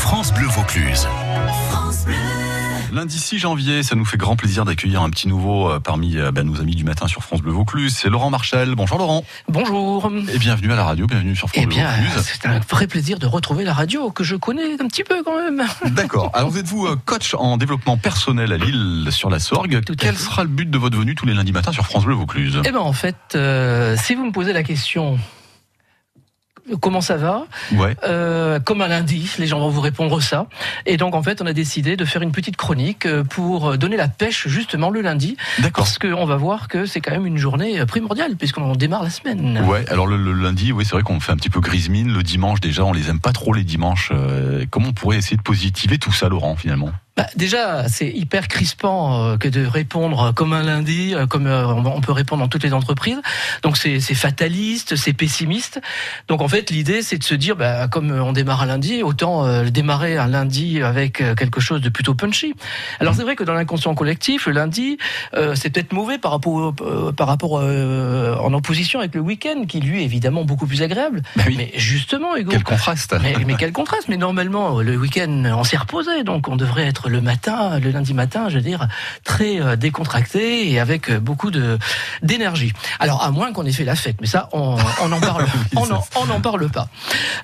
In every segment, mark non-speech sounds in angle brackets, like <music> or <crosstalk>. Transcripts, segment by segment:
France Bleu Vaucluse. Lundi 6 janvier, ça nous fait grand plaisir d'accueillir un petit nouveau euh, parmi euh, bah, nos amis du matin sur France Bleu Vaucluse. C'est Laurent Marchal. Bonjour Laurent. Bonjour. Et bienvenue à la radio, bienvenue sur France Eh Bleu bien, Vaucluse. c'est un vrai plaisir de retrouver la radio que je connais un petit peu quand même. <laughs> D'accord. Alors vous êtes-vous euh, coach en développement personnel à Lille sur la Sorgue? Tout Quel sera le but de votre venue tous les lundis matins sur France Bleu Vaucluse? Eh bien, en fait, euh, si vous me posez la question. Comment ça va Ouais. Euh, Comme un lundi, les gens vont vous répondre ça. Et donc, en fait, on a décidé de faire une petite chronique euh, pour donner la pêche justement le lundi, D'accord. parce qu'on va voir que c'est quand même une journée primordiale puisqu'on démarre la semaine. Ouais, alors le, le lundi, oui, c'est vrai qu'on fait un petit peu grise mine. Le dimanche, déjà, on les aime pas trop les dimanches. Euh, comment on pourrait essayer de positiver tout ça, Laurent, finalement? Bah, déjà, c'est hyper crispant euh, que de répondre comme un lundi, euh, comme euh, on peut répondre dans toutes les entreprises. Donc c'est fataliste, c'est pessimiste. Donc en fait, l'idée c'est de se dire, bah, comme on démarre un lundi, autant démarrer un lundi avec quelque chose de plutôt punchy. Alors c'est vrai que dans l'inconscient collectif, le lundi, c'est peut-être mauvais par rapport euh, par rapport euh, en opposition avec le week-end, qui lui est évidemment beaucoup plus agréable. Bah oui. Mais justement, Hugo, Quel contraste mais, mais quel contraste Mais normalement, le week-end, on s'est reposé, donc on devrait être le matin, le lundi matin, je veux dire, très euh, décontracté et avec euh, beaucoup de d'énergie. Alors à moins qu'on ait fait la fête, mais ça, on n'en parle, <laughs> on n'en- on parle pas.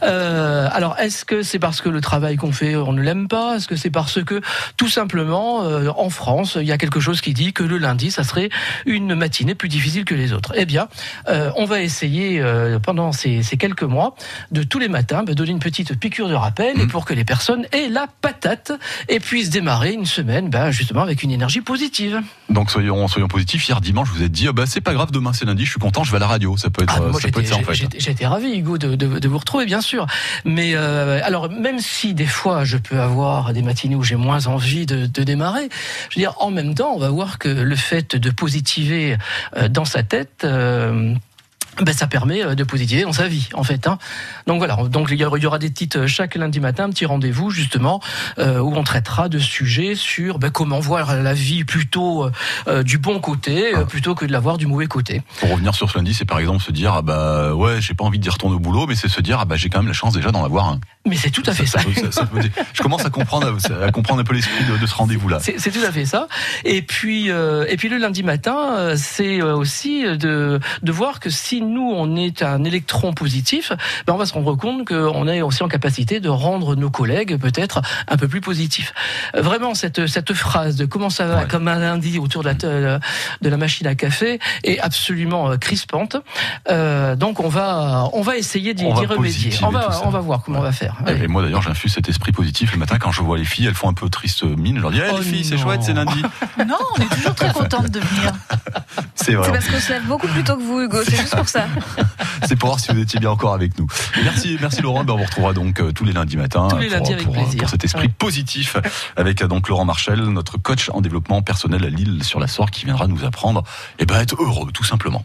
Euh, alors est-ce que c'est parce que le travail qu'on fait, on ne l'aime pas? Est-ce que c'est parce que tout simplement, euh, en France, il y a quelque chose qui dit que le lundi, ça serait une matinée plus difficile que les autres? Eh bien, euh, on va essayer pendant ces, ces quelques mois de tous les matins bah, donner une petite piqûre de rappel et pour que les personnes aient la patate. Et puissent démarrer une semaine bah, justement avec une énergie positive. Donc soyons, soyons positifs. Hier dimanche, vous vous êtes dit, ah bah, c'est pas grave, demain c'est lundi, je suis content, je vais à la radio. Ça peut être, Ah, euh, moi, ça peut être j'étais- ça en fait. j'étais- J'étais ravi, Hugo, de, de- de vous retrouver, bien sûr. Mais euh, alors, même si des fois je peux avoir des matinées où j'ai moins envie de, de démarrer, je veux dire, en même temps, on va voir que le fait de positiver euh, dans sa tête. euh, ben, ça permet euh, de positiver dans sa vie, en fait. Hein. Donc voilà, donc il y aura des petites euh, chaque lundi matin, un petit rendez-vous justement euh, où on traitera de sujets sur ben, comment voir la vie plutôt euh, du bon côté euh, plutôt que de la voir du mauvais côté. Pour revenir sur ce lundi, c'est par exemple se dire, ah bah ouais, j'ai pas envie d'y retourner au boulot, mais c'est se dire, ah bah j'ai quand même la chance déjà d'en avoir un. Mais c'est tout à fait ça. je commence à comprendre, à comprendre un peu l'esprit de, de ce rendez-vous-là. C'est c'est tout à fait ça. Et puis, et puis le lundi matin, c'est aussi de, de voir que si nous, on est un électron positif, ben on va se rendre compte qu'on est aussi en capacité de rendre nos collègues peut-être un peu plus positifs. Euh, Vraiment, cette, cette phrase de comment ça va Ouais. comme un lundi autour de la, te- de la machine à café est absolument euh, crispante. Euh, donc, on va, on va essayer d'y remédier. On va, ça. on va voir comment on va faire. Et Eh moi d'ailleurs, j'infuse cet esprit positif le matin quand je vois les filles, elles font un peu triste mine. Je leur dis, eh, Oh les filles, c'est chouette, c'est lundi. Non, on est toujours très <laughs> contente de venir. C'est vrai. C'est parce qu'on se lève beaucoup plus tôt que vous, Hugo. C'est juste pour ça. <laughs> C'est pour voir si vous étiez bien encore avec nous. Merci, merci Laurent. Ben, on vous retrouvera donc euh, tous les lundis matins Tous les pour, lundis avec pour, plaisir. pour cet esprit Ouais. positif avec euh, donc Laurent Marchal, notre coach en développement personnel à Lille sur la Sorgue, qui viendra nous apprendre et ben, à être heureux tout simplement.